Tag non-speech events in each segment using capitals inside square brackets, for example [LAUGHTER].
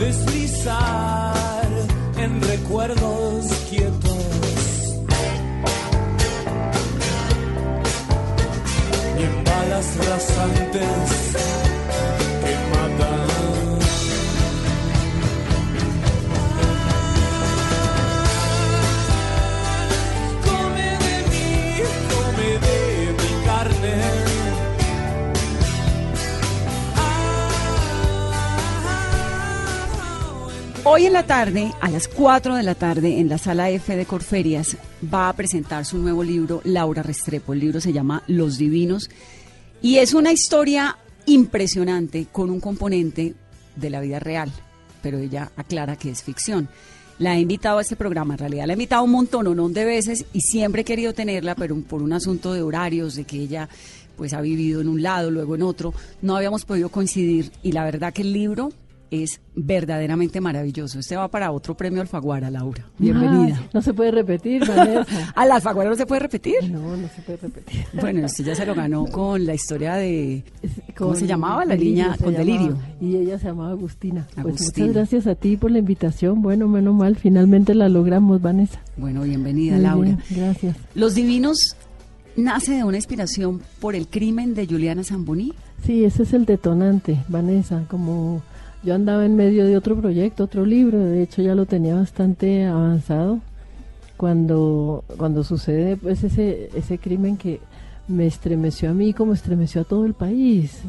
Deslizar en recuerdos quietos. Y en balas rasantes Hoy en la tarde, a las 4 de la tarde, en la sala F de Corferias, va a presentar su nuevo libro Laura Restrepo. El libro se llama Los Divinos y es una historia impresionante con un componente de la vida real, pero ella aclara que es ficción. La he invitado a este programa, en realidad la he invitado un montón, de veces y siempre he querido tenerla, pero por un asunto de horarios, de que ella pues ha vivido en un lado, luego en otro, no habíamos podido coincidir y la verdad que el libro es verdaderamente maravilloso. Este va para otro premio Alfaguara, Laura. Bienvenida. Ay, no se puede repetir, Vanessa. [LAUGHS] ¿A la Alfaguara no se puede repetir? No, no se puede repetir. Bueno, usted ya se lo ganó con la historia de... ¿Cómo Con se llamaba la Delirio niña? Con llamaba, Delirio. Y ella se llamaba Agustina. Pues Agustina. muchas gracias a ti por la invitación. Bueno, menos mal, finalmente la logramos, Vanessa. Bueno, bienvenida, Muy Laura. bien, gracias. Los Divinos nace de una inspiración por el crimen de Juliana Zamboní. Sí, ese es el detonante, Vanessa. Como yo andaba en medio de otro proyecto, otro libro, de hecho ya lo tenía bastante avanzado cuando cuando sucede pues ese ese crimen que me estremeció a mí como estremeció a todo el país.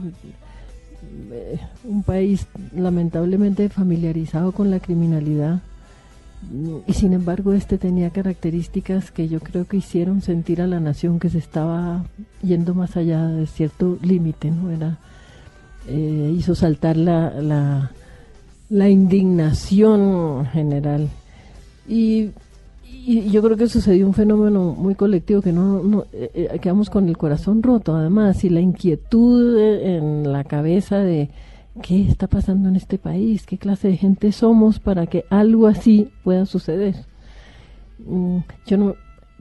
Un país lamentablemente familiarizado con la criminalidad y sin embargo este tenía características que yo creo que hicieron sentir a la nación que se estaba yendo más allá de cierto límite, ¿no? Era, eh, hizo saltar la, la, la indignación general. Y, y yo creo que sucedió un fenómeno muy colectivo que no, no eh, eh, quedamos con el corazón roto además y la inquietud en la cabeza de qué está pasando en este país, qué clase de gente somos para que algo así pueda suceder. Mm, Yo no,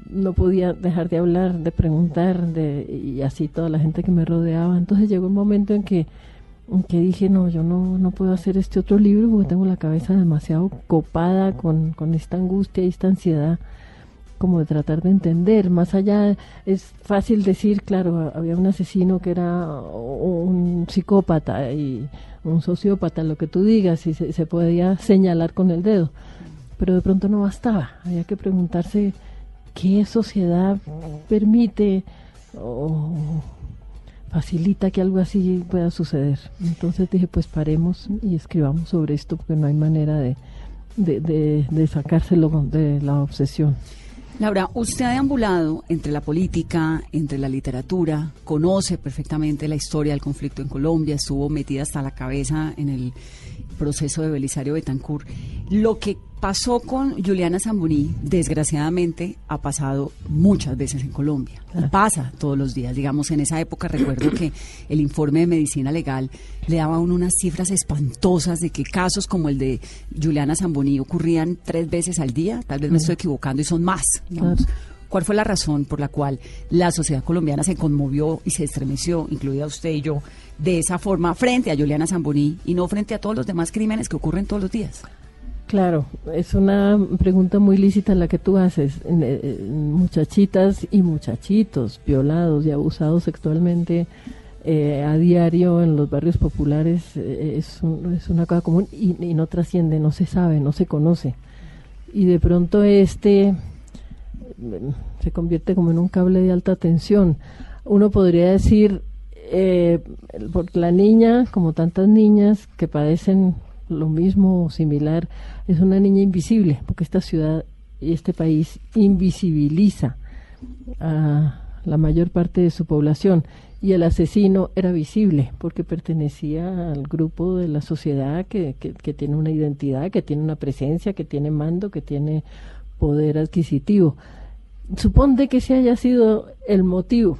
no podía dejar de hablar, de preguntar, de, y así toda la gente que me rodeaba. Entonces llegó un momento en que, que dije, no, yo no, no puedo hacer este otro libro porque tengo la cabeza demasiado copada con, con esta angustia y esta ansiedad como de tratar de entender. Más allá es fácil decir, claro, había un asesino que era un psicópata y un sociópata, lo que tú digas, y se, se podía señalar con el dedo. Pero de pronto no bastaba. Había que preguntarse qué sociedad permite o facilita que algo así pueda suceder. Entonces dije, pues paremos y escribamos sobre esto porque no hay manera de, de, de, de sacárselo de la obsesión. Laura, usted ha deambulado entre la política, entre la literatura, conoce perfectamente la historia del conflicto en Colombia, estuvo metida hasta la cabeza en el proceso de Belisario Betancourt. Lo que pasó con Juliana Zambuní, desgraciadamente, ha pasado muchas veces en Colombia. Pasa todos los días. Digamos, en esa época recuerdo que el informe de medicina legal le daba a uno unas cifras espantosas de que casos como el de Juliana Zambuní ocurrían tres veces al día. Tal vez me estoy equivocando y son más. digamos. ¿Cuál fue la razón por la cual la sociedad colombiana se conmovió y se estremeció, incluida usted y yo, de esa forma frente a Juliana Zambuní y no frente a todos los demás crímenes que ocurren todos los días? Claro, es una pregunta muy lícita la que tú haces. Eh, Muchachitas y muchachitos violados y abusados sexualmente eh, a diario en los barrios populares eh, es, un- es una cosa común y, no trasciende, no se sabe, no se conoce. Y de pronto este mm, se convierte como en un cable de alta tensión. Uno podría decir, eh, porque la niña, como tantas niñas que padecen lo mismo o similar, es una niña invisible, porque esta ciudad y este país invisibiliza a la mayor parte de su población y el asesino era visible porque pertenecía al grupo de la sociedad que, que, tiene una identidad, que tiene una presencia, que tiene mando, que tiene poder adquisitivo. Suponte que ese haya sido el motivo.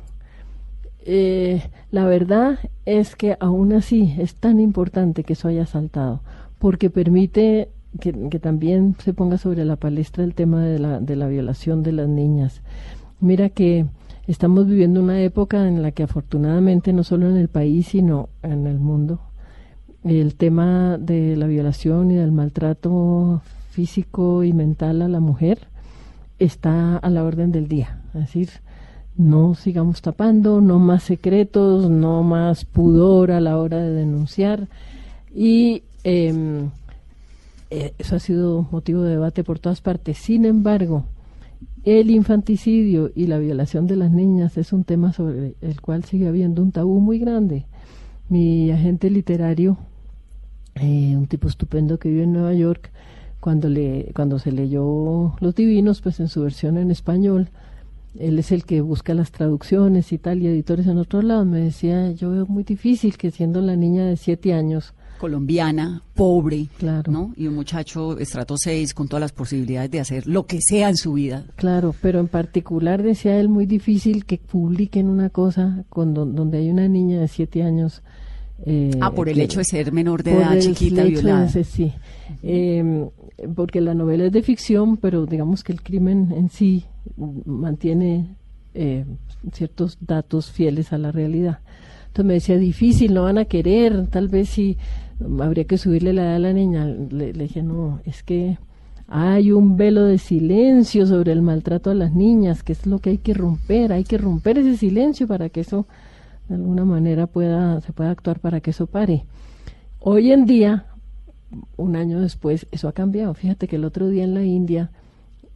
Eh, la verdad es que aún así es tan importante que eso haya saltado, porque permite que, también se ponga sobre la palestra el tema de la, de la violación de las niñas. Mira que estamos viviendo una época en la que afortunadamente no solo en el país, sino en el mundo, el tema de la violación y del maltrato físico y mental a la mujer está a la orden del día. Es decir, no sigamos tapando, no más secretos, no más pudor a la hora de denunciar. Y eh, eso ha sido motivo de debate por todas partes. Sin embargo, el infanticidio y la violación de las niñas es un tema sobre el cual sigue habiendo un tabú muy grande. Mi agente literario, eh, un tipo estupendo que vive en Nueva York, cuando, le, cuando se leyó Los Divinos, pues en su versión en español, él es el que busca las traducciones y tal, y editores en otros lados, me decía, yo veo muy difícil que siendo la niña de siete años, colombiana, pobre, Claro. ¿no? Y un muchacho estrato 6 con todas las posibilidades de hacer lo que sea en su vida. Claro, pero en particular decía él muy difícil que publiquen una cosa con don- donde hay una niña de siete años. eh, ah, por el que- hecho de ser menor de edad, chiquita, violada. ese, sí, Eh, porque la novela es de ficción, pero digamos que el crimen en sí mantiene eh, ciertos datos fieles a la realidad. Entonces me decía, difícil, no van a querer, tal vez si habría que subirle la edad a la niña. Le, le dije, no, es que hay un velo de silencio sobre el maltrato a las niñas, que es lo que hay que romper, hay que romper ese silencio para que eso de alguna manera pueda, se pueda actuar para que eso pare. Hoy en día, un año después, eso ha cambiado. Fíjate que el otro día en la India,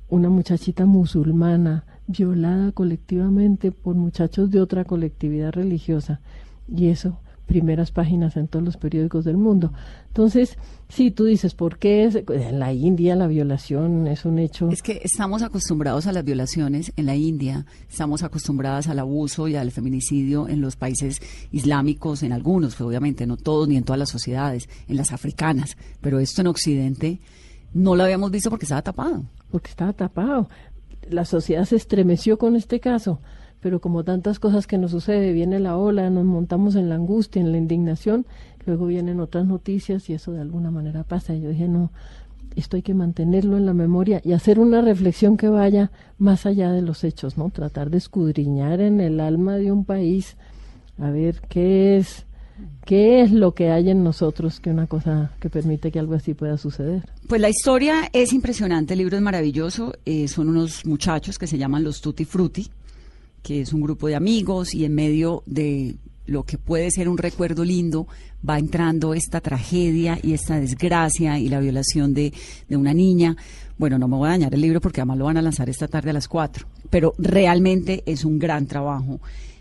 una muchachita musulmana violada colectivamente por muchachos de otra colectividad religiosa. Y eso, primeras páginas en todos los periódicos del mundo. Entonces, si tú dices, ¿por qué es, en la India la violación es un hecho? Es que estamos acostumbrados a las violaciones en la India, estamos acostumbradas al abuso y al feminicidio en los países islámicos, en algunos, pues, obviamente, no todos ni en todas las sociedades, en las africanas, pero esto en Occidente no lo habíamos visto porque estaba tapado. porque estaba tapado. La sociedad se estremeció con este caso, pero como tantas cosas que nos sucede, viene la ola, nos montamos en la angustia, en la indignación, luego vienen otras noticias y eso de alguna manera pasa. Yo dije, no, esto hay que mantenerlo en la memoria y hacer una reflexión que vaya más allá de los hechos, ¿no? Tratar de escudriñar en el alma de un país a ver qué es qué es lo que hay en nosotros que una cosa que permite que algo así pueda suceder. Pues la historia es impresionante, el libro es maravilloso. eh, son unos muchachos que se llaman los Tutti Frutti, que es un grupo de amigos y en medio de lo que puede ser un recuerdo lindo va entrando esta tragedia y esta desgracia y la violación de, de una niña. Bueno, no me voy a dañar el libro porque además lo van a lanzar esta tarde a las 4, pero realmente es un gran trabajo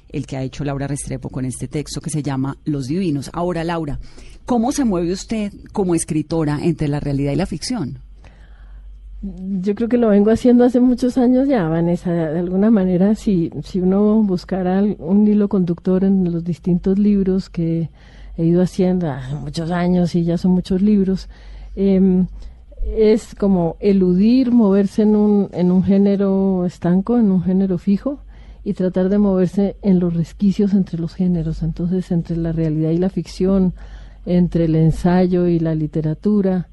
el que ha hecho Laura Restrepo con este texto que se llama Los Divinos. Ahora, Laura, ¿cómo se mueve usted como escritora entre la realidad y la ficción? Yo creo que lo vengo haciendo hace muchos años ya, Vanessa. De alguna manera, si, si uno buscara un hilo conductor en los distintos libros que he ido haciendo hace muchos años y ya son muchos libros, em, es como eludir, moverse en un, en un género estanco, en un género fijo, y tratar de moverse en los resquicios entre los géneros, entonces entre la realidad y la ficción, entre el ensayo y la literatura,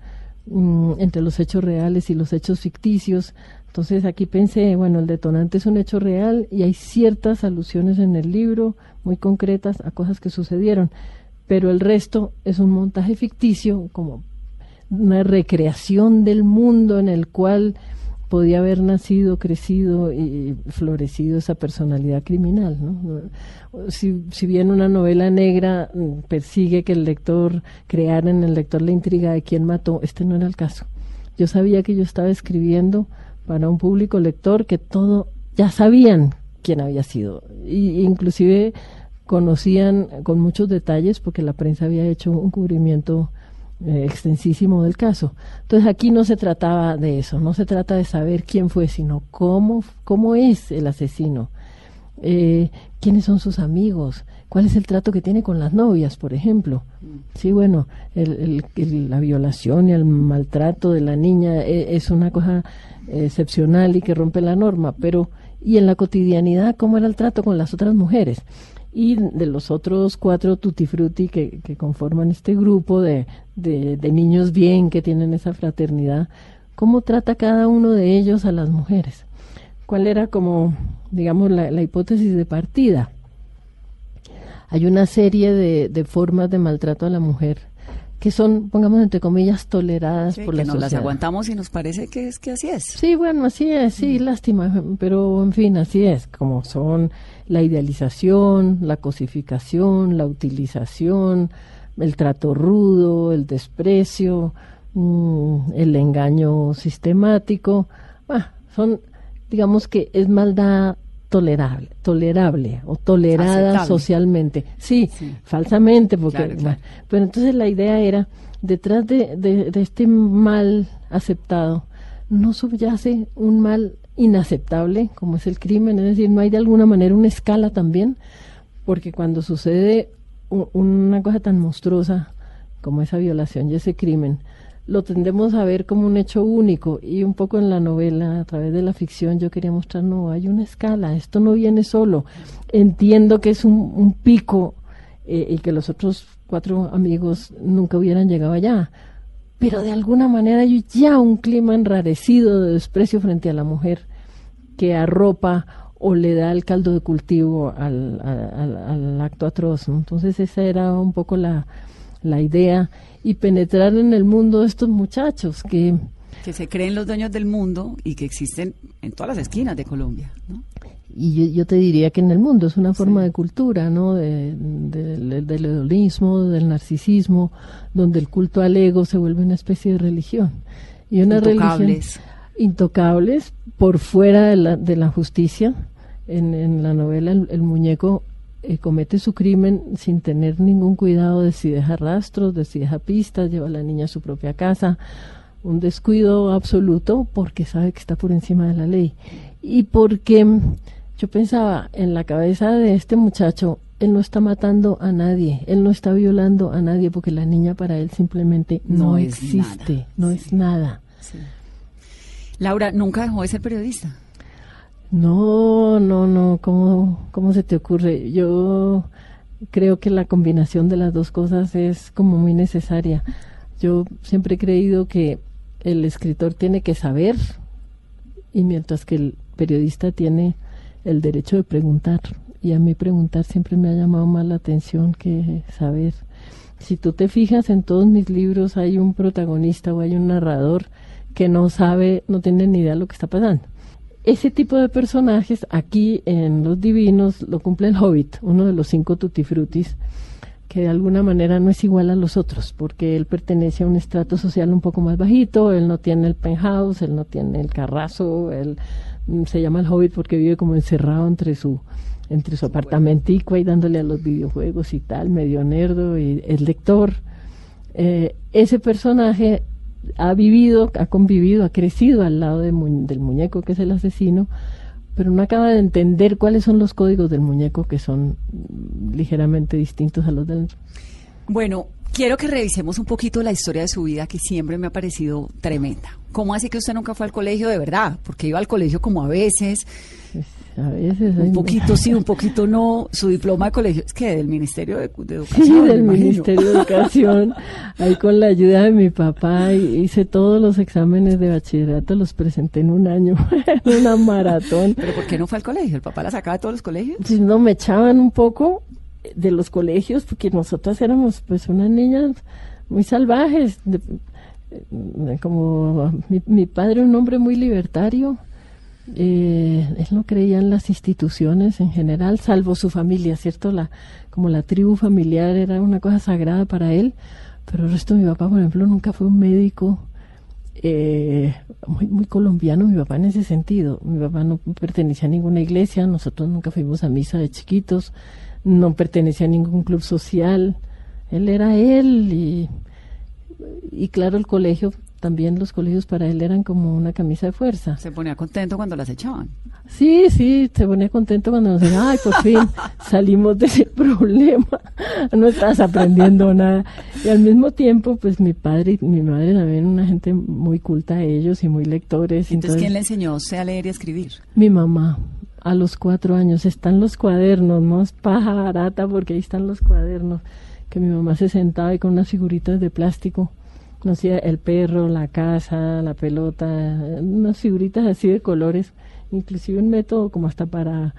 mm, entre los hechos reales y los hechos ficticios. Entonces aquí pensé, bueno, el detonante es un hecho real y hay ciertas alusiones en el libro muy concretas a cosas que sucedieron, pero el resto es un montaje ficticio, como una recreación del mundo en el cual podía haber nacido, crecido y florecido esa personalidad criminal. ¿no? Si, si bien una novela negra mm, persigue que el lector creara en el lector la intriga de quién mató, este no era el caso. Yo sabía que yo estaba escribiendo para un público lector que todo ya sabían quién había sido. Y, inclusive conocían con muchos detalles porque la prensa había hecho un cubrimiento eh, extensísimo del caso. Entonces aquí no se trataba de eso, no se trata de saber quién fue, sino cómo, cómo es el asesino, eh, quiénes son sus amigos, cuál es el trato que tiene con las novias, por ejemplo. Sí, bueno, el, el, la violación y el maltrato de la niña eh, es una cosa excepcional y que rompe la norma, pero y en la cotidianidad, ¿cómo era el trato con las otras mujeres? Y de los otros cuatro tutti frutti que, conforman este grupo de, de, niños bien que tienen esa fraternidad, ¿cómo trata cada uno de ellos a las mujeres? ¿Cuál era como, digamos, la, hipótesis de partida? Hay una serie de, formas de maltrato a la mujer que son, pongamos entre comillas, toleradas por la que nos las aguantamos y nos parece que es que así es. Sí, bueno, así es, sí, mm. lástima, pero en fin, así es, como son la idealización, la cosificación, la utilización, el trato rudo, el desprecio, mm, el engaño sistemático. Ah, son, digamos que es maldad tolerable, tolerable o tolerada socialmente. Sí, falsamente, porque. pero entonces la idea era, detrás de, de, de este mal aceptado, no subyace un mal inaceptable, como es el crimen, es decir, no hay de alguna manera una escala también, porque cuando sucede una cosa tan monstruosa como esa violación y ese crimen, lo tendemos a ver como un hecho único y un poco en la novela, a través de la ficción, yo quería mostrar, no, hay una escala, esto no viene solo. Entiendo que es un, pico eh, y que los otros cuatro amigos nunca hubieran llegado allá, pero de alguna manera hay ya un clima enrarecido de desprecio frente a la mujer que arropa o le da el caldo de cultivo al, al, acto atroz. Entonces esa era un poco la, la, idea y penetrar en el mundo de estos muchachos que... Que se creen los dueños del mundo y que existen en todas las esquinas de Colombia. ¿no? Y yo, te diría que en el mundo es una forma de cultura, ¿no? De, del hedonismo, del narcisismo, donde el culto al ego se vuelve una especie de religión. Y una religión intocables por fuera de la, de la justicia. En, en la novela el, muñeco eh, comete su crimen sin tener ningún cuidado de si deja rastros, de si deja pistas, lleva a la niña a su propia casa. Un descuido absoluto porque sabe que está por encima de la ley. Y porque yo pensaba en la cabeza de este muchacho, él no está matando a nadie, él no está violando a nadie porque la niña para él simplemente no, existe, no es nada. Laura, ¿nunca dejó de ser periodista? No, no, no, ¿cómo, cómo se te ocurre? Yo creo que la combinación de las dos cosas es como muy necesaria. Yo siempre he creído que el escritor tiene que saber y mientras que el periodista tiene el derecho de preguntar. Y a mí preguntar siempre me ha llamado más la atención que saber. Si tú te fijas en todos mis libros hay un protagonista o hay un narrador que no sabe, no tiene ni idea de lo que está pasando. Ese tipo de personajes aquí en Los Divinos lo cumple el Hobbit, uno de los cinco tutifrutis, que de alguna manera no es igual a los otros, porque él pertenece a un estrato social un poco más bajito, él no tiene el penthouse, él no tiene el carrazo, él mm, se llama el Hobbit porque vive como encerrado entre su entre su apartamentico y dándole a los videojuegos y tal, medio nerdo y es lector. Eh, ese personaje ha vivido, ha convivido, ha crecido al lado del muñeco que es el asesino, pero no acaba de entender cuáles son los códigos del muñeco que son ligeramente distintos a los del... Bueno, Quiero que revisemos un poquito la historia de su vida que siempre me ha parecido tremenda. ¿Cómo así que usted nunca fue al colegio de verdad? Porque iba al colegio como a veces, A veces. ay, un poquito sí, un poquito no. Su diploma de colegio es que del Ministerio de, de Educación. Sí, del. Ministerio de Educación. Ahí con la ayuda de mi papá hice todos los exámenes de bachillerato, los presenté en un año, [LAUGHS] en una maratón. ¿Pero por qué no fue al colegio? ¿El papá la sacaba de todos los colegios? Si no, me echaban un poco de los colegios porque nosotras éramos pues unas niñas muy salvajes. de- eh, como mi, mi padre, un hombre muy libertario, eh, él no creía en las instituciones en general, salvo su familia, ¿cierto? La, como la tribu familiar era una cosa sagrada para él, pero el resto de mi papá, por ejemplo, nunca fue un médico eh, muy, muy colombiano, mi papá en ese sentido. Mi papá no pertenecía a ninguna iglesia, nosotros nunca fuimos a misa de chiquitos, no pertenecía a ningún club social, él era él y, y claro, el colegio, también los colegios para él eran como una camisa de fuerza. Se ponía contento cuando las echaban. Sí, sí, se ponía contento cuando nos decía, ay, por fin salimos de ese [LAUGHS] problema, no estás aprendiendo nada. Y al mismo tiempo, pues mi padre y mi madre también, una gente muy culta ellos y muy lectores. Entonces, ¿quién le enseñó usted a leer y a escribir? Mi mamá, a los cuatro años, están los cuadernos, no es paja barata porque ahí están los cuadernos, que mi mamá se sentaba y con unas figuritas de plástico, no sé, el perro, la casa, la pelota, unas figuritas así de colores, inclusive un método como hasta para...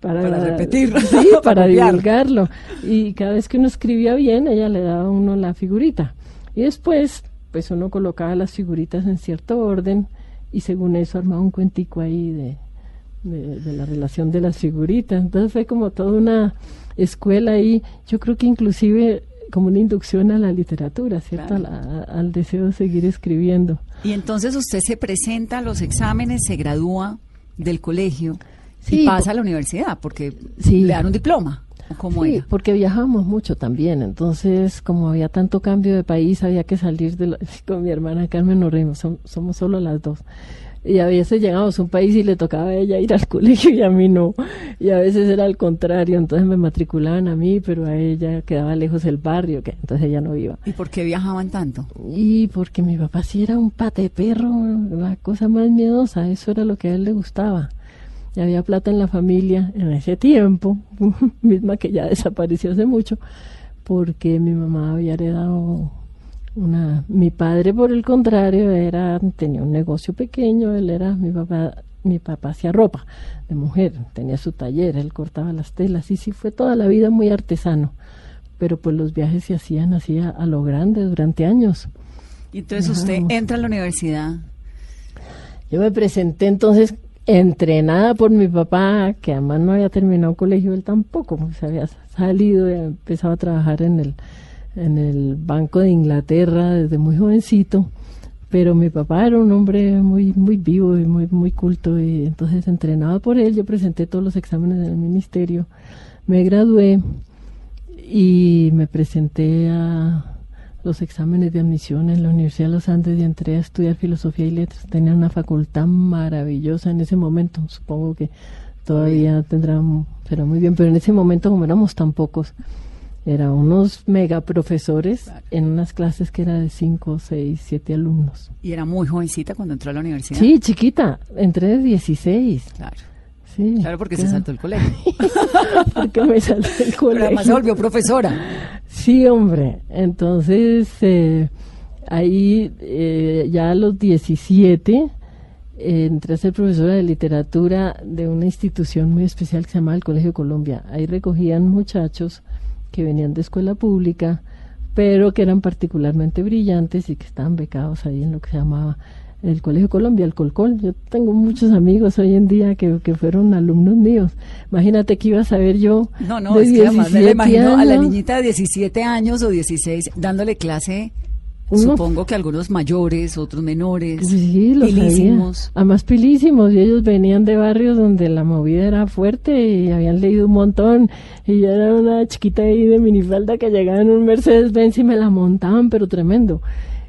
Para, Para repetir, [LAUGHS] sí, [LAUGHS] para divulgarlo. Y cada vez que uno escribía bien, ella le daba a uno la figurita. Y después, pues uno colocaba las figuritas en cierto orden y según eso armaba un cuentico ahí de, de, de la relación de las figuritas. Entonces fue como toda una escuela ahí, yo creo que inclusive como una inducción a la literatura, ¿cierto? Claro. Al deseo de seguir escribiendo. Y entonces usted se presenta a los exámenes, se gradúa del colegio Sí, y pasa a la universidad porque Sí. le dan un diploma. ¿O cómo Sí, era? porque viajamos mucho también, entonces como había tanto cambio de país, había que salir de la- [LAUGHS] con mi hermana Carmen nos reímos, som- somos solo las dos. Y a veces llegamos a un país y le tocaba a ella ir al [LAUGHS] colegio y a mí no. Y a veces era al contrario, entonces me matriculaban a mí, pero a ella quedaba lejos el barrio, que entonces ella no iba. ¿Y por qué viajaban tanto? Y porque mi papá sí era un pate perro, la cosa más miedosa, eso era lo que a él le gustaba. Y había plata en la familia en ese tiempo, [LAUGHS] misma que ya desapareció hace mucho, porque mi mamá había heredado una... Mi padre, por el contrario, era tenía un negocio pequeño, él era, mi papá, mi papá hacía ropa de mujer, tenía su taller, él cortaba las telas, y sí fue toda la vida muy artesano. Pero pues los viajes se hacían así a, a lo grande durante años. Y entonces usted entra a la universidad. Yo me presenté entonces entrenada por mi papá, que además no había terminado colegio, él tampoco, pues había salido y empezado a trabajar en el, en el Banco de Inglaterra desde muy jovencito. Pero mi papá era un hombre muy, muy vivo y muy, muy culto, y entonces entrenada por él, yo presenté todos los exámenes del ministerio, me gradué y me presenté a los exámenes de admisión en la Universidad de los Andes y entré a estudiar filosofía y letras. Tenía una facultad maravillosa en ese momento, supongo que todavía tendrá, será muy bien, pero en ese momento como éramos tan pocos, eran unos mega profesores en unas clases que era de 5, 6, 7 alumnos. Y era muy jovencita cuando entró a la universidad. Sí, chiquita, entré de 16. Claro, Sí, claro porque se saltó el colegio. [LAUGHS] Porque me salté del Pero colegio. además se volvió profesora. Sí, hombre. Entonces, eh, ahí eh, ya a los 17 eh, entré a ser profesora de literatura de una institución muy especial que se llama el Colegio Colombia. Ahí recogían muchachos que venían de escuela pública, pero que eran particularmente brillantes y que estaban becados ahí en lo que se llamaba el Colegio Colombia, el Colcol. Yo tengo muchos amigos hoy en día que, que fueron alumnos míos. Imagínate que iba a saber yo. No, no, de es que además me la 17 imagino a la años. niñita de 17 años o 16 dándole clase, Uno- supongo que algunos mayores, otros menores, Sí, los pilísimos. Además pilísimos, y ellos venían de barrios donde la movida era fuerte y habían leído un montón. Y yo era una chiquita ahí de minifalda que llegaba en un Mercedes Benz y me la montaban, pero tremendo.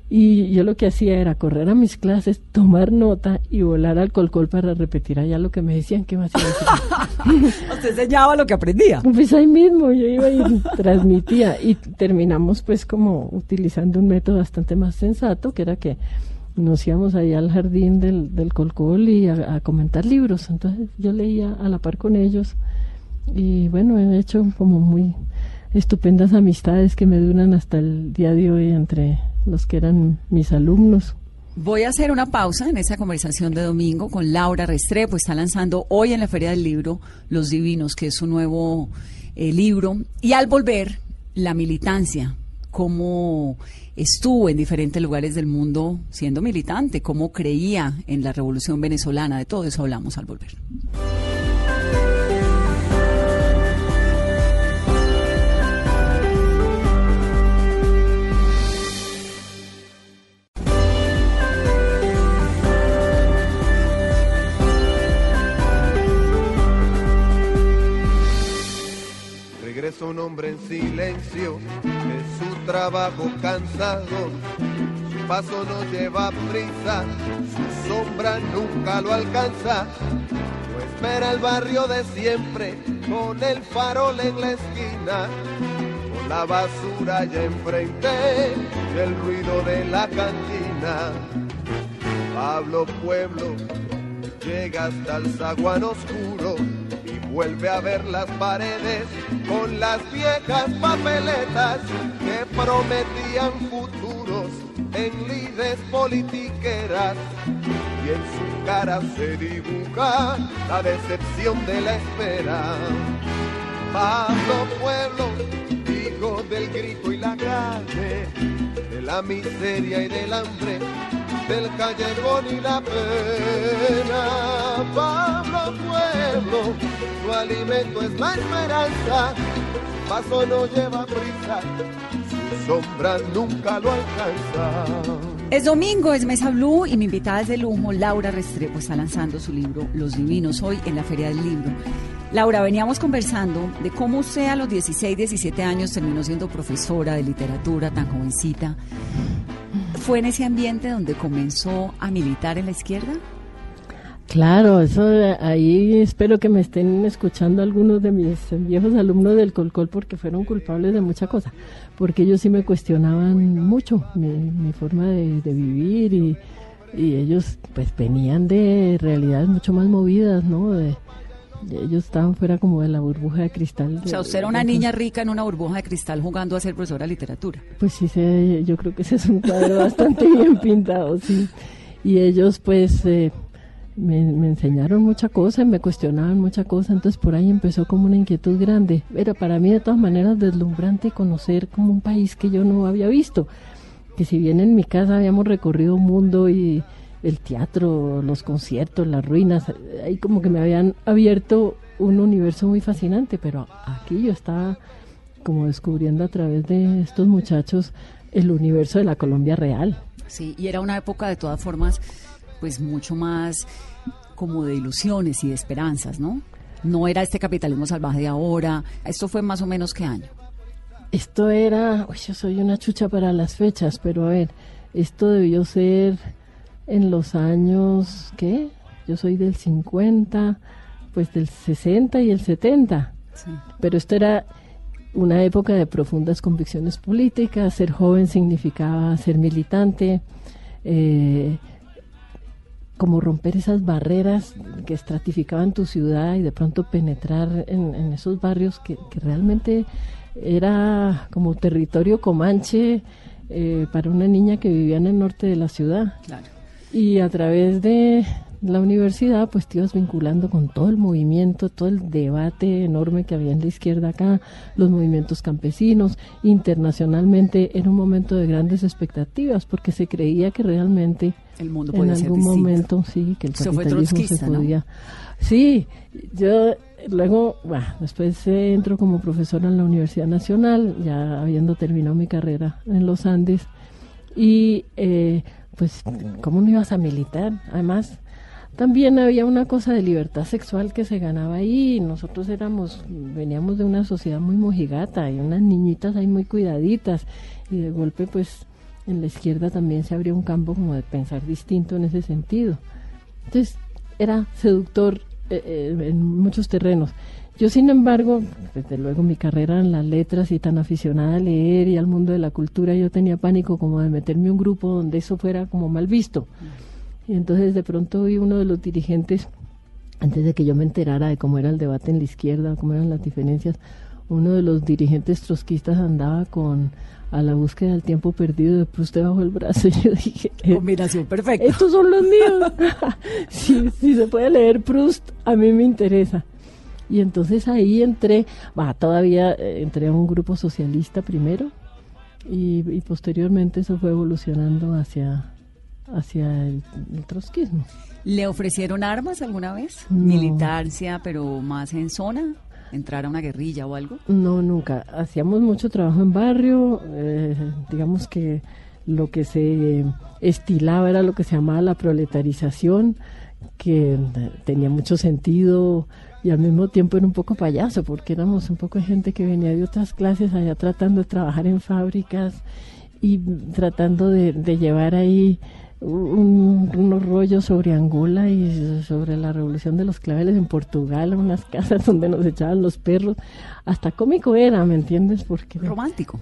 Y yo lo que hacía era correr a mis clases, tomar nota y volar al colcol para repetir allá lo que me decían que me hacía [LAUGHS] [LAUGHS] Usted enseñaba lo que aprendía. Pues ahí mismo yo iba y transmitía y terminamos pues como utilizando un método bastante más sensato, que era que nos íbamos allá al jardín del, del Colcol y a, a comentar libros. Entonces yo leía a la par con ellos y bueno, he hecho como muy estupendas amistades que me duran hasta el día de hoy entre los que eran mis alumnos. Voy a hacer una pausa en esta conversación de domingo con Laura Restrepo. Está lanzando hoy en la Feria del Libro Los Divinos, que es su nuevo eh, libro. Y al volver, la militancia, cómo estuvo en diferentes lugares del mundo siendo militante, cómo creía en la revolución venezolana. De todo eso hablamos al volver. Silencio de su trabajo cansado. Su paso no lleva prisa, su sombra nunca lo alcanza. No espera el barrio de siempre con el farol en la esquina. Con la basura ya enfrente y el ruido de la cantina. Pablo Pueblo llega hasta el zaguán oscuro vuelve a ver las paredes con las viejas papeletas que prometían futuros en lides politiqueras y en su cara se dibuja la decepción de la espera. Pablo Pueblo, hijo del grito y la calle, de la miseria y del hambre, del callejón y la pena. Pablo Pueblo, su alimento es la esperanza, paso no lleva prisa, su sombra nunca lo alcanza. Es domingo, es Mesa Blue y mi invitada es de lujo, Laura Restrepo, está lanzando su libro Los Divinos hoy en la Feria del Libro. Laura, veníamos conversando de cómo usted a los 16, 17 años terminó siendo profesora de literatura tan jovencita. ¿Fue en ese ambiente donde comenzó a militar en la izquierda? Claro, eso de ahí espero que me estén escuchando algunos de mis viejos alumnos del Colcol porque fueron culpables de mucha cosa, porque ellos sí me cuestionaban mucho mi, mi forma de, de vivir y, y ellos pues venían de realidades mucho más movidas, ¿no? De, ellos estaban fuera como de la burbuja de cristal. O sea, usted era una niña rica en una burbuja de cristal jugando a ser profesora de literatura. Pues sí, sé, yo creo que ese es un cuadro [LAUGHS] bastante bien pintado, sí. Y ellos pues eh, me, me enseñaron mucha cosa, me cuestionaban mucha cosa, entonces por ahí empezó como una inquietud grande. Era para mí de todas maneras deslumbrante conocer como un país que yo no había visto. Que si bien en mi casa habíamos recorrido un mundo y el teatro, los conciertos, las ruinas, ahí como que me habían abierto un universo muy fascinante, pero aquí yo estaba como descubriendo a través de estos muchachos el universo de la Colombia real. Sí, y era una época de todas formas, pues mucho más como de ilusiones y de esperanzas, ¿no? No era este capitalismo salvaje de ahora. Esto fue más o menos qué año. Esto era, uy, yo soy una chucha para las fechas, pero a ver, esto debió ser en los años, ¿qué? Yo soy del 50, pues del 60 y el 70. Sí. Pero esto era una época de profundas convicciones políticas, ser joven significaba ser militante, eh, como romper esas barreras que estratificaban tu ciudad y de pronto penetrar en, en esos barrios que, que realmente era como territorio comanche eh, para una niña que vivía en el norte de la ciudad. Claro. Y a través de la universidad, pues te ibas vinculando con todo el movimiento, todo el debate enorme que había en la izquierda acá, los movimientos campesinos, internacionalmente era un momento de grandes expectativas, porque se creía que realmente El mundo en ser algún distinto. momento sí, que el capitalismo se ¿no? podía. Sí, yo luego, bueno, después entro como profesora en la Universidad Nacional, ya habiendo terminado mi carrera en los Andes, y eh, pues, ¿cómo no ibas a militar? Además, también había una cosa de libertad sexual que se ganaba ahí. Nosotros éramos, veníamos de una sociedad muy mojigata y unas niñitas ahí muy cuidaditas. Y de golpe, pues, en la izquierda también se abrió un campo como de pensar distinto en ese sentido. Entonces, era seductor eh, eh, en muchos terrenos. Yo, sin embargo, desde luego mi carrera en las letras y tan aficionada a leer y al mundo de la cultura, yo tenía pánico como de meterme en un grupo donde eso fuera como mal visto. Y entonces de pronto vi uno de los dirigentes, antes de que yo me enterara de cómo era el debate en la izquierda, cómo eran las diferencias, uno de los dirigentes trotskistas andaba con a la búsqueda del tiempo perdido de Proust debajo del brazo. [LAUGHS] Y yo dije, Combinación perfecta. estos son los míos. [LAUGHS] si, si se puede leer Proust, a mí me interesa. Y entonces ahí entré, va, todavía eh, entré a un grupo socialista primero y, y posteriormente eso fue evolucionando hacia, hacia el, el trotskismo. ¿Le ofrecieron armas alguna vez? No. Militancia, pero más en zona, entrar a una guerrilla o algo. No, nunca. Hacíamos mucho trabajo en barrio, eh, digamos que lo que se estilaba era lo que se llamaba la proletarización, que eh, tenía mucho sentido y al mismo tiempo era un poco payaso, porque éramos un poco gente que venía de otras clases allá tratando de trabajar en fábricas y tratando de, de llevar ahí un- unos rollos sobre Angola y sobre la revolución de los claveles en Portugal, unas [LAUGHS] casas donde nos echaban los perros. Hasta cómico era, ¿me entiendes? Porque Romántico.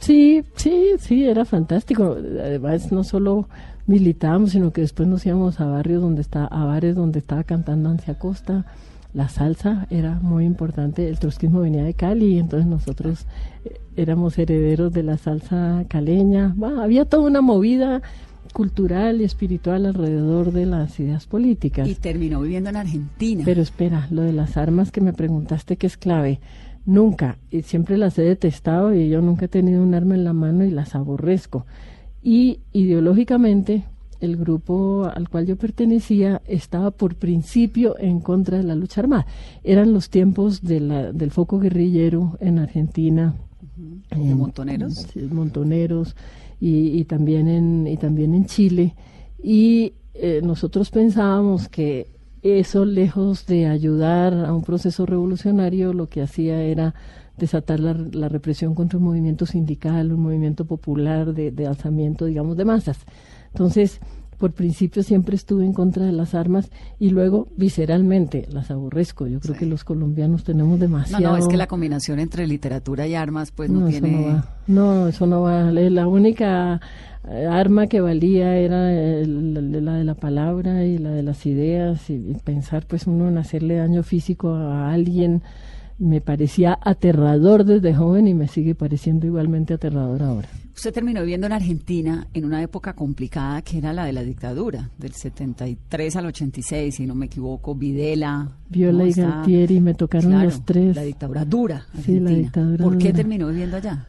Sí, sí, sí, era fantástico. Además, no solo militábamos, sino que después nos íbamos a barrios donde está, a bares donde estaba cantando Ancia Costa. La salsa era muy importante. El trotskismo venía de Cali, entonces nosotros eh, éramos herederos de la salsa caleña. Bah, había toda una movida cultural y espiritual alrededor de las ideas políticas. Y terminó viviendo en Argentina. Pero espera, lo de las armas que me preguntaste que es clave. Nunca, y siempre las he detestado y yo nunca he tenido un arma en la mano y las aborrezco. Y ideológicamente, el grupo al cual yo pertenecía estaba por principio en contra de la lucha armada. Eran los tiempos de la- del foco guerrillero en Argentina. ¿De en- montoneros? montoneros y, y también en y también en Chile y eh, nosotros pensábamos que eso lejos de ayudar a un proceso revolucionario lo que hacía era desatar la, la represión contra un movimiento sindical un movimiento popular de, de alzamiento digamos de masas entonces por principio siempre estuve en contra de las armas y luego visceralmente las aborrezco yo creo Sí. que los colombianos tenemos No, demasiado no, es que la combinación entre literatura y armas pues no, no, tiene... eso no va. No, eso no va. La la única eh, arma que valía era el- la, la de la palabra y la de las ideas y, y pensar pues uno en hacerle daño físico a alguien me parecía aterrador desde joven y me sigue pareciendo igualmente aterrador ahora. Usted terminó viviendo en Argentina en una época complicada que era la de la dictadura, del 73 al 86, si no me equivoco, Videla. Viola y Galtieri me tocaron Claro, los tres. La dictadura dura. Sí, la argentina. dictadura ¿Por qué terminó viviendo allá,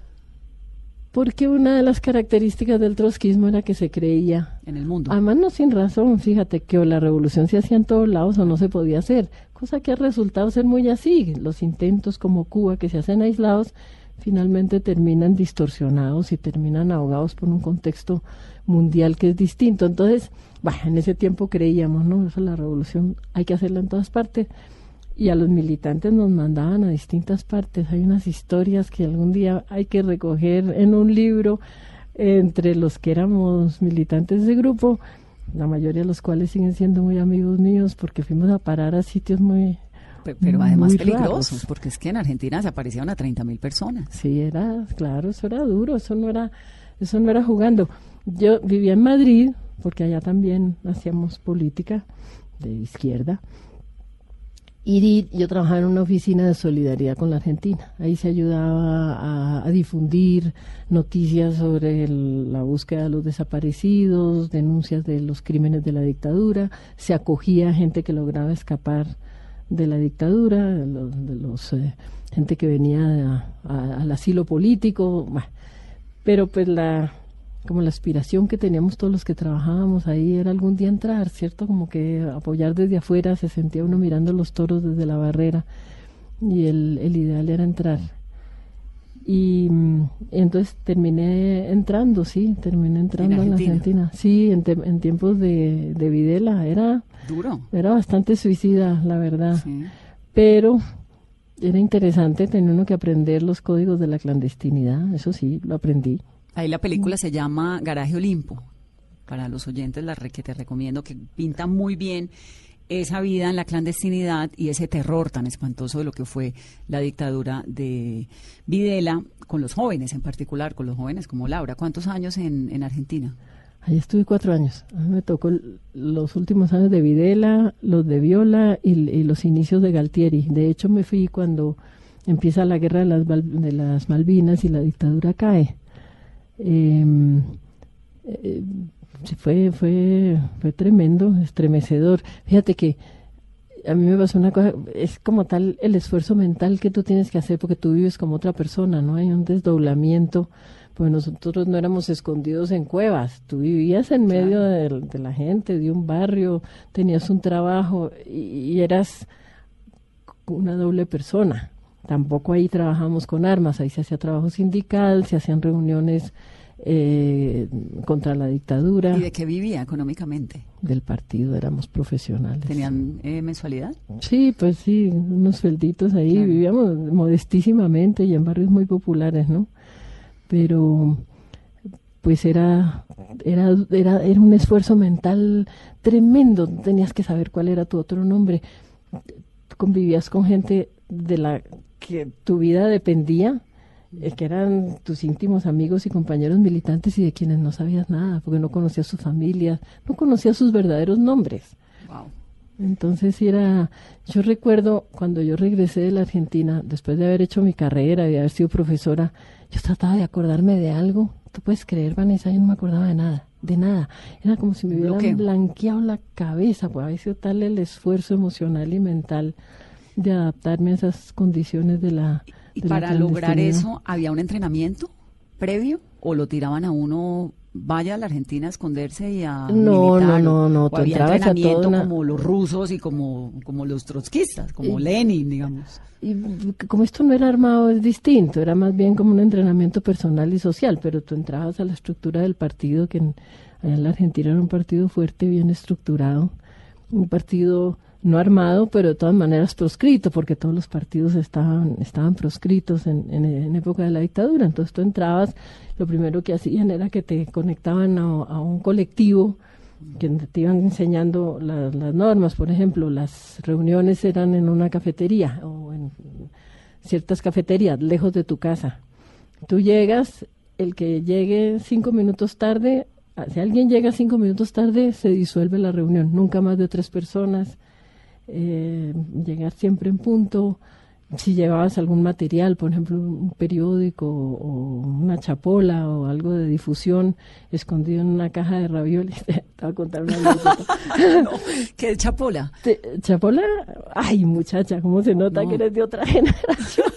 Porque una de las características del trotskismo era que se creía en el mundo? Además, no sin razón, fíjate que o la revolución se hacía en todos lados o no se podía hacer, cosa que ha resultado ser muy así. Los intentos como Cuba, que se hacen aislados, finalmente terminan distorsionados y terminan ahogados por un contexto mundial que es distinto. Entonces, bueno, en ese tiempo creíamos, ¿no? La revolución hay que hacerla en todas partes. Y a los militantes nos mandaban a distintas partes. Hay unas historias que algún día hay que recoger en un libro entre los que éramos militantes de grupo, la mayoría de los cuales siguen siendo muy amigos míos porque fuimos a parar a sitios muy... Pe- Pero además muy peligrosos, raros. porque es que en Argentina se aparecieron a 30 mil personas. Sí, era, claro, eso era duro, eso no era, eso no era jugando. Yo vivía en Madrid, porque allá también hacíamos política de izquierda, y yo trabajaba en una oficina de solidaridad con la Argentina. Ahí se ayudaba a, difundir noticias sobre la búsqueda de los desaparecidos, denuncias de los crímenes de la dictadura. Se acogía a gente que lograba escapar de la dictadura, de los, de los, eh, gente que venía a- al asilo político. bueno. Pero pues la como la aspiración que teníamos todos los que trabajábamos ahí era algún día entrar, ¿cierto? Como que apoyar desde afuera, se sentía uno mirando los toros desde la barrera y el, el ideal era entrar. Y mm, entonces terminé entrando, sí, terminé entrando en, la Argentina? Argentina. Sí, en, te- en tiempos de, de Videla, era, Duro. era bastante suicida, la verdad Sí. pero era interesante tener uno que aprender los códigos de la clandestinidad, eso sí, lo aprendí. Ahí la película se llama Garaje Olimpo. Para los oyentes, la re- que te recomiendo, que pinta muy bien esa vida en la clandestinidad y ese terror tan espantoso de lo que fue la dictadura de Videla con los jóvenes, en particular con los jóvenes como Laura. ¿Cuántos años en, en Argentina? Ahí estuve cuatro años. A mí me tocó los últimos años de Videla, los de Viola y, y los inicios de Galtieri. De hecho, me fui cuando empieza la guerra de las, de las Malvinas y la dictadura cae. Eh, eh, sí, fue, fue, fue tremendo, estremecedor. Fíjate que a mí me pasó una cosa, es como tal el esfuerzo mental que tú tienes que hacer porque tú vives como otra persona, ¿no? Hay un desdoblamiento, pues nosotros no éramos escondidos en cuevas, tú vivías en medio de, de la gente, de un barrio, tenías un trabajo y, y eras una doble persona. Tampoco ahí trabajamos con armas, ahí se hacía trabajo sindical, se hacían reuniones eh, contra la dictadura ¿Y de qué vivía económicamente? del partido, éramos profesionales. ¿Tenían eh, mensualidad? Sí, pues sí, unos suelditos ahí, Claro. vivíamos modestísimamente y en barrios muy populares, ¿no? Pero pues era, era, era, era un esfuerzo mental tremendo, tenías que saber cuál era tu otro nombre. Convivías con gente de la que tu vida dependía, eh, que eran tus íntimos amigos y compañeros militantes y de quienes no sabías nada, porque no conocías sus familias, no conocías sus verdaderos nombres. Wow. Entonces era, yo recuerdo cuando yo regresé de la Argentina, después de haber hecho mi carrera y de haber sido profesora, yo trataba de acordarme de algo. Tú puedes creer, Vanessa, yo no me acordaba de nada, de nada. Era como si me hubieran Bloqueo. blanqueado la cabeza, pues había sido tal el esfuerzo emocional y mental de adaptarme a esas condiciones de la... ¿Y para lograr eso había un entrenamiento previo o lo tiraban a uno vaya a la Argentina a esconderse y a No, militar, no, no, no, o había entrenamiento una- como los rusos y como como los trotskistas, como Y- Lenin, digamos. Y como esto no era armado, es distinto, era más bien como un entrenamiento personal y social, pero tú entrabas a la estructura del partido, que en, allá en la Argentina era un partido fuerte, bien estructurado, un partido no armado, pero de todas maneras proscrito, porque todos los partidos estaban, estaban proscritos en, en, época de la dictadura. Entonces tú entrabas, lo primero que hacían era que te conectaban a, a un colectivo, que te iban enseñando la- las normas, por ejemplo, las reuniones eran en una cafetería o en ciertas cafeterías lejos de tu casa. Tú llegas, el que llegue cinco minutos tarde, si alguien llega cinco minutos tarde, se disuelve la reunión, nunca más de tres personas, eh, llegar siempre en punto. Si llevabas algún material, por ejemplo, un periódico o una chapola o algo de difusión escondido en una caja de raviolis, [LAUGHS] te voy a contar una anécdota. [LAUGHS] ¿Qué chapola? ¿Chapola? Ay, muchacha, ¿cómo se nota No. que eres de otra [LAUGHS] generación?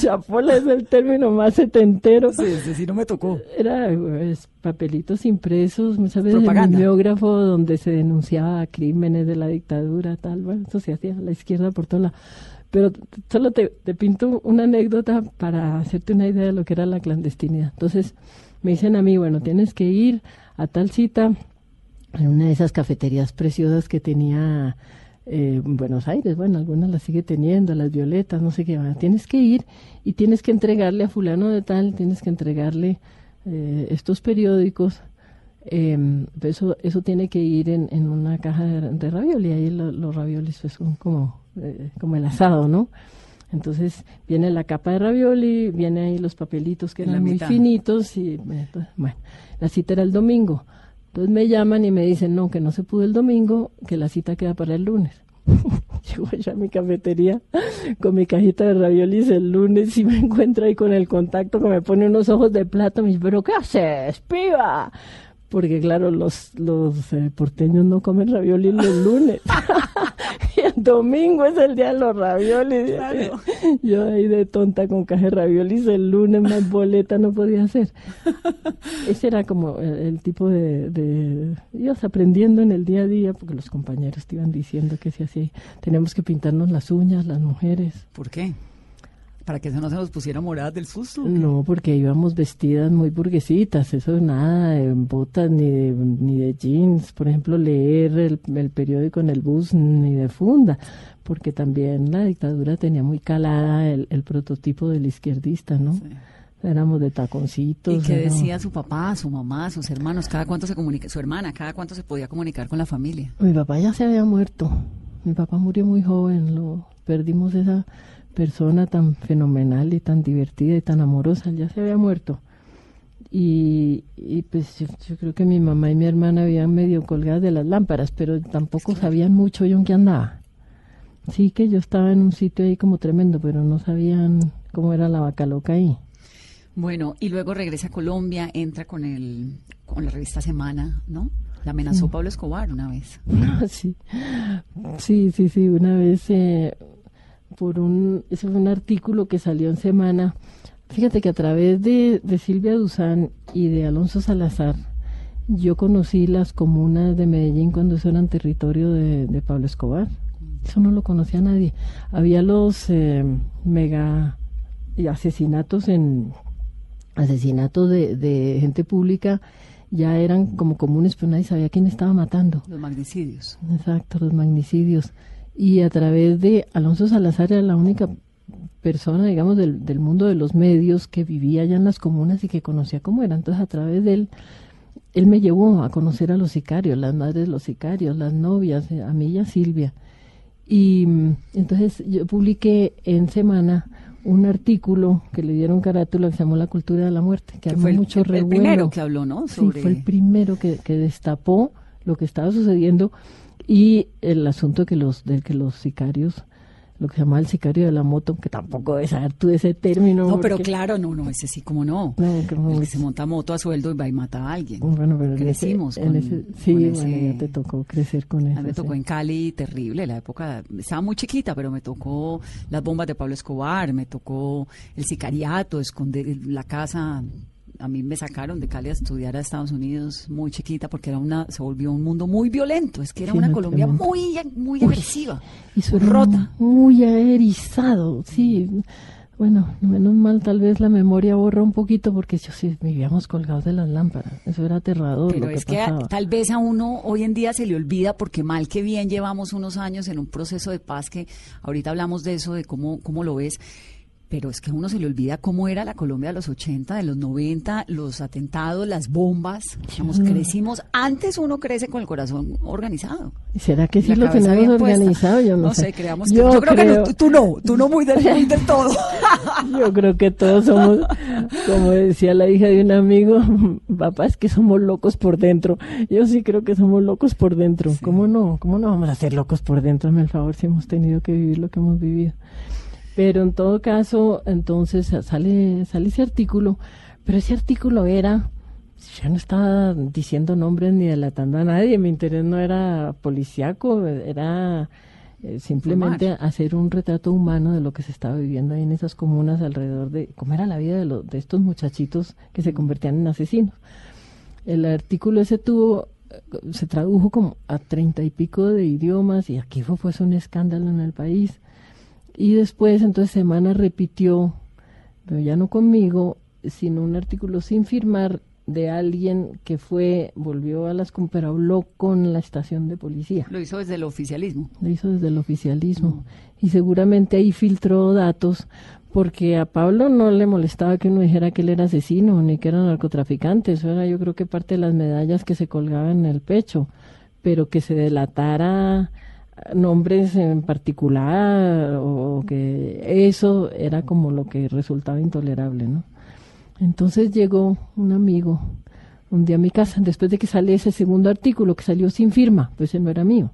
Chapola es el término más setentero. Sí, ese sí no me tocó. Era pues, papelitos impresos, muchas veces Propaganda. el mimeógrafo donde se denunciaba crímenes de la dictadura, tal, bueno, eso se hacía a la izquierda por todo lado. Pero solo te, te pinto una anécdota para hacerte una idea de lo que era la clandestinidad. Entonces, me dicen a mí, bueno, tienes que ir a tal cita en una de esas cafeterías preciosas que tenía eh, Buenos Aires, bueno, algunas las sigue teniendo, las violetas, no sé qué, más. tienes que ir y tienes que entregarle a fulano de tal, tienes que entregarle eh, estos periódicos, eh, eso, eso tiene que ir en, en una caja de, de ravioli, ahí lo- los raviolis pues, son como, eh, como el asado, ¿no? Entonces viene la capa de ravioli, viene ahí los papelitos que eran muy finitos y bueno, la cita era el domingo. Entonces me llaman y me dicen, no, que no se pudo el domingo, que la cita queda para el lunes. [LAUGHS] Llego yo a mi cafetería con mi cajita de raviolis el lunes y me encuentro ahí con el contacto que me pone unos ojos de plata. Me dice, ¿pero qué haces, piba? Porque claro, los, los eh, porteños no comen raviolis los lunes. [LAUGHS] domingo es el día de los raviolis. Claro. [LAUGHS] Yo ahí de tonta con caja de raviolis el lunes más boleta no podía hacer. [LAUGHS] Ese era como el, el tipo de, de... Ibas aprendiendo en el día a día porque los compañeros te iban diciendo que si así teníamos que pintarnos las uñas, las mujeres. ¿Por qué? Para que eso no se nos pusiera morada del susto. No, porque íbamos vestidas muy burguesitas, eso nada de botas ni de, ni de jeans, por ejemplo, leer el, el periódico en el bus ni de funda, porque también la dictadura tenía muy calada el, el prototipo del izquierdista, ¿no? Sí. éramos de taconcitos. ¿Y qué decía su papá, su mamá, sus hermanos? ¿Cada cuánto se comunica? Su hermana, ¿cada cuánto se podía comunicar con la familia? Mi papá ya se había muerto. Mi papá murió muy joven. Lo perdimos esa persona tan fenomenal y tan divertida y tan amorosa. Ya se había muerto. Y, y pues yo, yo creo que mi mamá y mi hermana habían medio colgadas de las lámparas, pero tampoco sabían mucho yo en qué andaba. Sí que yo estaba en un sitio ahí como tremendo, pero no sabían cómo era la vaca loca ahí. Bueno, y luego regresa a Colombia, entra con el con la revista Semana, ¿no? La amenazó Pablo Escobar una vez. [LAUGHS] sí. sí, sí, sí, una vez eh, por un, ese fue un artículo que salió en Semana. Fíjate que a través de, de Silvia Duzán y de Alonso Salazar, yo conocí las comunas de Medellín cuando eso eran territorio de, de Pablo Escobar. Eso no lo conocía nadie. Había los eh, mega asesinatos en asesinatos de, de gente pública ya eran como comunes, pero nadie sabía quién estaba matando. Los magnicidios. Exacto, los magnicidios. Y a través de Alonso Salazar era la única persona, digamos, del, del mundo de los medios que vivía allá en las comunas y que conocía cómo era. Entonces, a través de él, él me llevó a conocer a los sicarios, las madres de los sicarios, las novias, eh, a mí y a Silvia. Y mm, entonces yo publiqué en Semana un artículo que le dieron carátula que se llamó La cultura de la muerte, que, Que fue el, mucho el- el revuelo. primero que habló, ¿no? Sí, fue el primero que, que destapó lo que estaba sucediendo y el asunto que los, de que los sicarios, lo que se llama el sicario de la moto, que tampoco debes saber tú ese término. No, pero porque- claro, no, no, ese sí, como no. No, el que se monta moto a sueldo y va y mata a alguien. Bueno, pero ese- Crecimos en con- ese- sí, con bueno, ese- ya te tocó crecer con eso. me tocó sí. en Cali, terrible, la época, estaba muy chiquita, pero me tocó las bombas de Pablo Escobar, me tocó el sicariato, esconder la casa. A mí me sacaron de Cali a estudiar a Estados Unidos muy chiquita porque era una, se volvió un mundo muy violento. Es que era Sí, una no, Colombia muy, muy Uy, agresiva, Y suena rota. Muy aerizado, sí. Bueno, menos mal, tal vez la memoria borra un poquito porque yo sí vivíamos colgados de las lámparas. Eso era aterrador. Pero lo es que tal vez a uno hoy en día se le olvida porque mal que bien llevamos unos años en un proceso de paz que ahorita hablamos de eso, de cómo, cómo lo ves. Pero es que a uno se le olvida cómo era la Colombia de los 80, de los 90, los atentados, las bombas. Digamos, crecimos. Antes uno crece con el corazón organizado. ¿Será que sí lo tenemos organizado? Yo no, No sé, creamos que- Yo, yo creo que no, tú- no, tú no muy del, muy del todo. [LAUGHS] Yo creo que todos somos, como decía la hija de un amigo, [LAUGHS] papá, es que somos locos por dentro. Yo sí creo que somos locos por dentro. ¿Cómo no? ¿Cómo no vamos a ser locos por dentro? Hazme el favor si hemos tenido que vivir lo que hemos vivido. Pero en todo caso, entonces sale, sale ese artículo, pero ese artículo era, yo no estaba diciendo nombres ni delatando a nadie, mi interés no era policíaco, era eh, simplemente hacer un retrato humano de lo que se estaba viviendo ahí en esas comunas alrededor de cómo era la vida de, los, de estos muchachitos que se convertían en asesinos. El artículo ese tuvo, eh, se tradujo como a treinta y pico de idiomas y aquí fue pues un escándalo en el país. Y después, entonces, Semana repitió, pero ya no conmigo, sino un artículo sin firmar de alguien que fue, volvió a las, com- pero habló con la estación de policía. Lo hizo desde el oficialismo. Lo hizo desde el oficialismo. Y seguramente ahí filtró datos, porque a Pablo no le molestaba que uno dijera que él era asesino, ni que era narcotraficante. Eso era, yo creo que parte de las medallas que se colgaban en el pecho. Pero que se delatara nombres en particular, o que eso era como lo que resultaba intolerable, ¿no? Entonces llegó un amigo un día a mi casa, después de que sale ese segundo artículo que salió sin firma, pues él no era mío.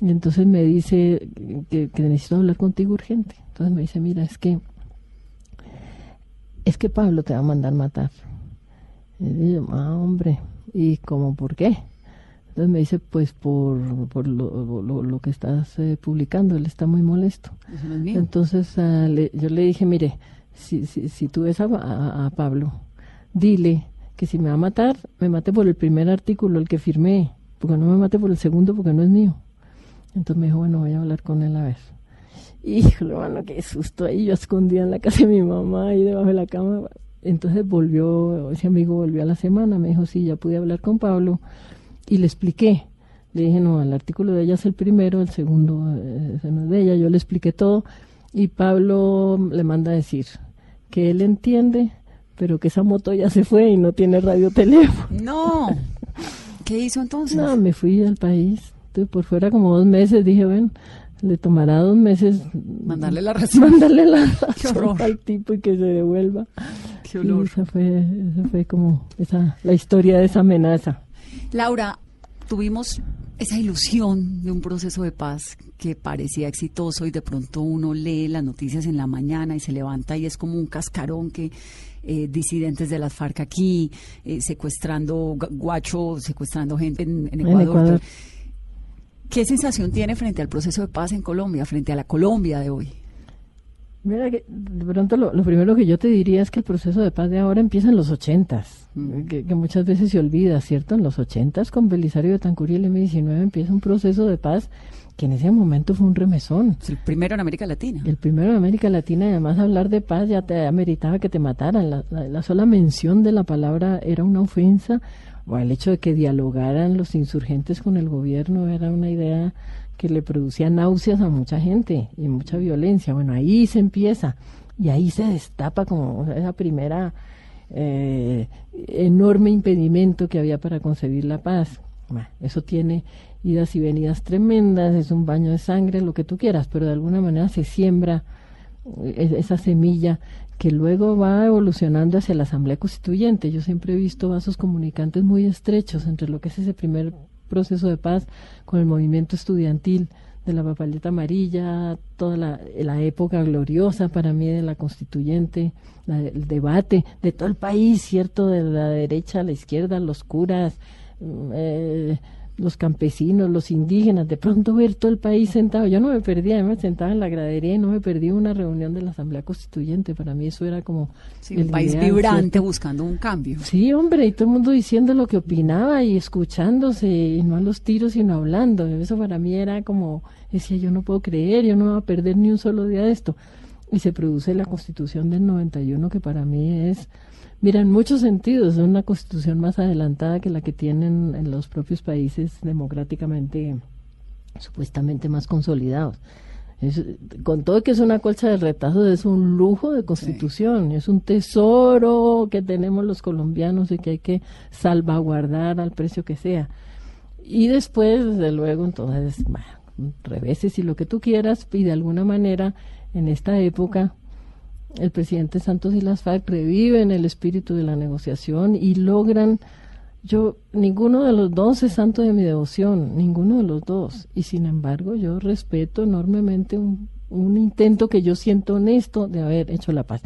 Y entonces me dice que, que necesito hablar contigo urgente. Entonces me dice, mira, es que es que Pablo te va a mandar matar. Y yo, ah, hombre, ¿y cómo por qué? Entonces me dice, pues por, por lo, lo- lo que estás eh, publicando, él está muy molesto. Eso no es mío. Entonces ah, le- yo le dije, mire, si, si, si tú ves a, a- a Pablo, dile que si me va a matar, me mate por el primer artículo, el que firmé, porque no me mate por el segundo, porque no es mío. Entonces me dijo, bueno, voy a hablar con él a ver. Híjole, mano, qué susto ahí. Yo escondía en la casa de mi mamá, ahí debajo de la cama. Entonces volvió, ese amigo volvió a la semana, me dijo, sí, ya pude hablar con Pablo. Y le expliqué. Le dije, no, el artículo de ella es el primero, el segundo eh, es de ella. Yo le expliqué todo. Y Pablo le manda a decir que él entiende, pero que esa moto ya se fue y no tiene radioteléfono. No. ¿Qué hizo entonces? No, me fui al país. Estuve por fuera como dos meses. Dije, bueno, le tomará dos meses Mandarle la [LAUGHS] razón. mandarle la razón al tipo y que se devuelva. Qué Y olor. esa fue, esa fue como esa, la historia de esa amenaza. Laura, tuvimos esa ilusión de un proceso de paz que parecía exitoso y de pronto uno lee las noticias en la mañana y se levanta y es como un cascarón que eh, disidentes de las FARC aquí, eh, secuestrando gu- guacho, secuestrando gente en, en En Ecuador. Ecuador. ¿Qué sensación tiene frente al proceso de paz en Colombia, frente a la Colombia de hoy? Mira que de pronto lo, lo primero que yo te diría es que el proceso de paz de ahora empieza en los ochentas, Mm. que, que muchas veces se olvida, ¿cierto? En los ochentas con Belisario de Tancur y el M19 empieza un proceso de paz que en ese momento fue un remesón. Es el primero en América Latina. El primero en América Latina, y además hablar de paz ya te ameritaba que te mataran. La, la- la sola mención de la palabra era una ofensa, o el hecho de que dialogaran los insurgentes con el gobierno era una idea que le producía náuseas a mucha gente y mucha violencia. Bueno, ahí se empieza y ahí se destapa como esa primera eh, enorme impedimento que había para concebir la paz. Eso tiene idas y venidas tremendas, es un baño de sangre, lo que tú quieras, pero de alguna manera se siembra eh, esa semilla que luego va evolucionando hacia la Asamblea Constituyente. Yo siempre he visto vasos comunicantes muy estrechos entre lo que es ese primer proceso de paz con el movimiento estudiantil de la papaleta amarilla, toda la, época gloriosa para mí de la constituyente, la- el debate de todo el país, ¿cierto? De la derecha a la izquierda, los curas, mm, eh, los campesinos, los indígenas, de pronto ver todo el país sentado. Yo no me perdía, me sentaba en la gradería y no me perdí una reunión de la Asamblea Constituyente. Para mí eso era como... Sí, el un país ideal, vibrante buscando un cambio. Sí, hombre, y todo el mundo diciendo lo que opinaba y escuchándose, y no a los tiros, sino hablando. Eso para mí era como, decía, yo no puedo creer, yo no voy a perder ni un solo día de esto. Y se produce la constitución del 91, que para mí es, mira, en muchos sentidos, es una constitución más adelantada que la que tienen en los propios países democráticamente, supuestamente más consolidados. Es- con todo que es una colcha de retazos, es un lujo de constitución, es un tesoro que tenemos los colombianos y que hay que salvaguardar al precio que sea. Y después, desde luego, entonces, bueno, reveses y lo que tú quieras, y de alguna manera, en esta época, el presidente Santos y las FARC reviven el espíritu de la negociación y logran yo, ninguno de los dos es santo de mi devoción, ninguno de los dos. Y sin embargo, yo respeto enormemente un, intento que yo siento honesto de haber hecho la paz.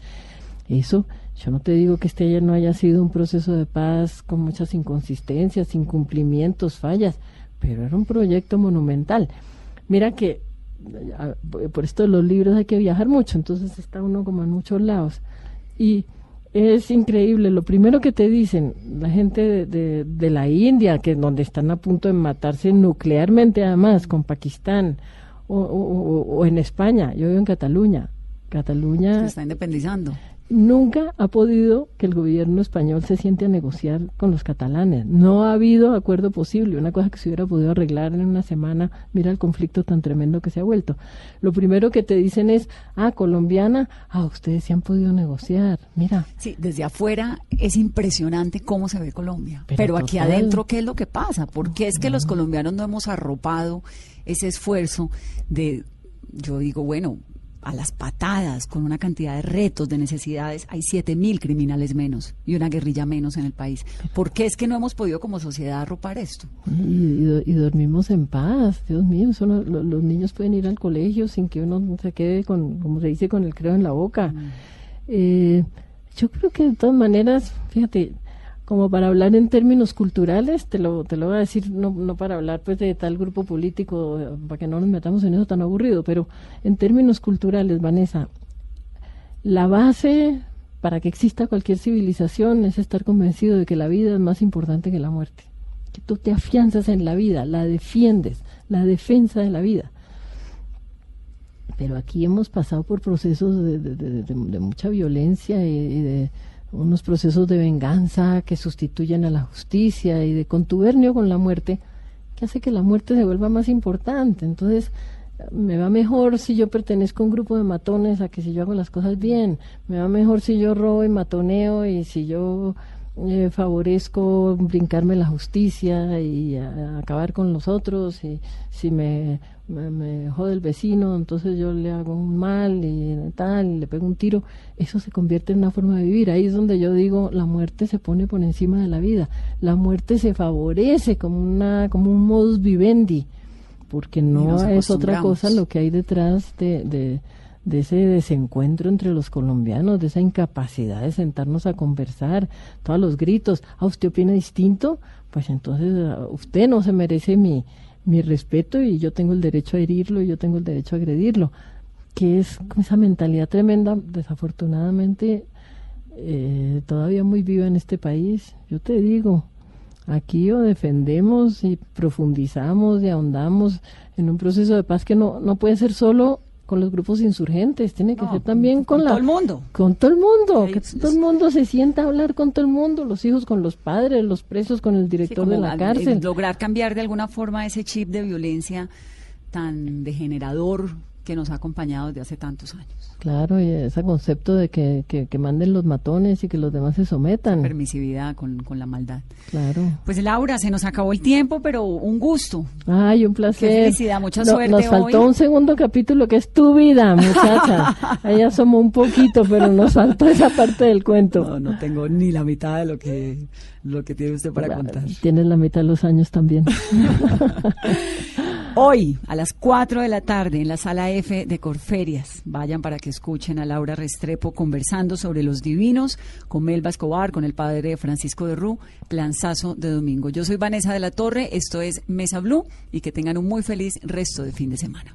Eso, yo no te digo que este ya no haya sido un proceso de paz con muchas inconsistencias, incumplimientos, fallas, pero era un proyecto monumental. Mira que por esto los libros hay que viajar mucho, entonces está uno como en muchos lados. Y es increíble, lo primero que te dicen la gente de, de- la India, que donde están a punto de matarse nuclearmente además con Pakistán, o, o- o- o en España, yo vivo en Cataluña. Cataluña Se está independizando. Nunca ha podido que el gobierno español se siente a negociar con los catalanes. No ha habido acuerdo posible, una cosa que se hubiera podido arreglar en una semana. Mira el conflicto tan tremendo que se ha vuelto. Lo primero que te dicen es, ah, colombiana, ah, ustedes sí han podido negociar. Mira, Sí, desde afuera es impresionante cómo se ve Colombia. Pero, Pero aquí total. adentro, ¿qué es lo que pasa? ¿Por qué es que los colombianos no hemos arropado ese esfuerzo de, yo digo, bueno, a las patadas, con una cantidad de retos, de necesidades, hay siete mil criminales menos y una guerrilla menos en el país. ¿Por qué es que no hemos podido como sociedad arropar esto? y, y do- y dormimos en paz. Dios mío, eso no- lo- los niños pueden ir al colegio sin que uno se quede con, como se dice, con el creo en la boca. Eh, yo creo que de todas maneras, fíjate, como para hablar en términos culturales, te lo, te lo voy a decir, no, no para hablar pues de tal grupo político, eh, para que no nos metamos en eso tan aburrido, pero en términos culturales, Vanessa, la base para que exista cualquier civilización es estar convencido de que la vida es más importante que la muerte. Que tú te afianzas en la vida, la defiendes, la defensa de la vida. Pero aquí hemos pasado por procesos de, de- mucha violencia y, y de unos procesos de venganza que sustituyen a la justicia y de contubernio con la muerte, que hace que la muerte se vuelva más importante. Entonces, me va mejor si yo pertenezco a un grupo de matones a que si yo hago las cosas bien. Me va mejor si yo robo y matoneo y si yo eh, favorezco brincarme la justicia y acabar con los otros y si me, me, me jode el vecino, entonces yo le hago un mal y tal, y le pego un tiro, eso se convierte en una forma de vivir. Ahí es donde yo digo, la muerte se pone por encima de la vida, la muerte se favorece como, una, como un modus vivendi, porque no es otra cosa lo que hay detrás de, de, de ese desencuentro entre los colombianos, de esa incapacidad de sentarnos a conversar, todos los gritos, ¿a usted opina distinto? Pues entonces ah, usted no se merece mi, mi respeto y yo tengo el derecho a herirlo y yo tengo el derecho a agredirlo. Que es esa mentalidad tremenda, desafortunadamente, eh, todavía muy viva en este país. Yo te digo, aquí o defendemos y profundizamos y ahondamos en un proceso de paz que no, no puede ser solo con los grupos insurgentes, tiene que No, ser también con, con la, todo el mundo. Con todo el mundo, Sí, que todo el mundo se sienta a hablar con todo el mundo, los hijos con los padres, los presos con el Sí, director como de la al- cárcel. el lograr cambiar de alguna forma ese chip de violencia tan degenerador que nos ha acompañado desde hace tantos años. Claro, y ese concepto de que, que, que manden los matones y que los demás se sometan. Permisividad con, con la maldad. Claro. Pues Laura, se nos acabó el tiempo, pero un gusto. Ay, un placer. Qué felicidad, mucha No- suerte Nos faltó hoy. un segundo capítulo que es tu vida, muchacha. [LAUGHS] Ella somos un poquito, pero nos faltó esa parte del cuento. No, no tengo ni la mitad de lo que, lo que tiene usted para contar. Tienes la mitad de los años también. [LAUGHS] Hoy, a las 4 de la tarde, en la sala F de Corferias, vayan para que escuchen a Laura Restrepo conversando sobre los divinos con Melba Escobar, con el padre Francisco de Rú, planzazo de domingo. Yo soy Vanessa de la Torre, esto es Mesa Blue y que tengan un muy feliz resto de fin de semana.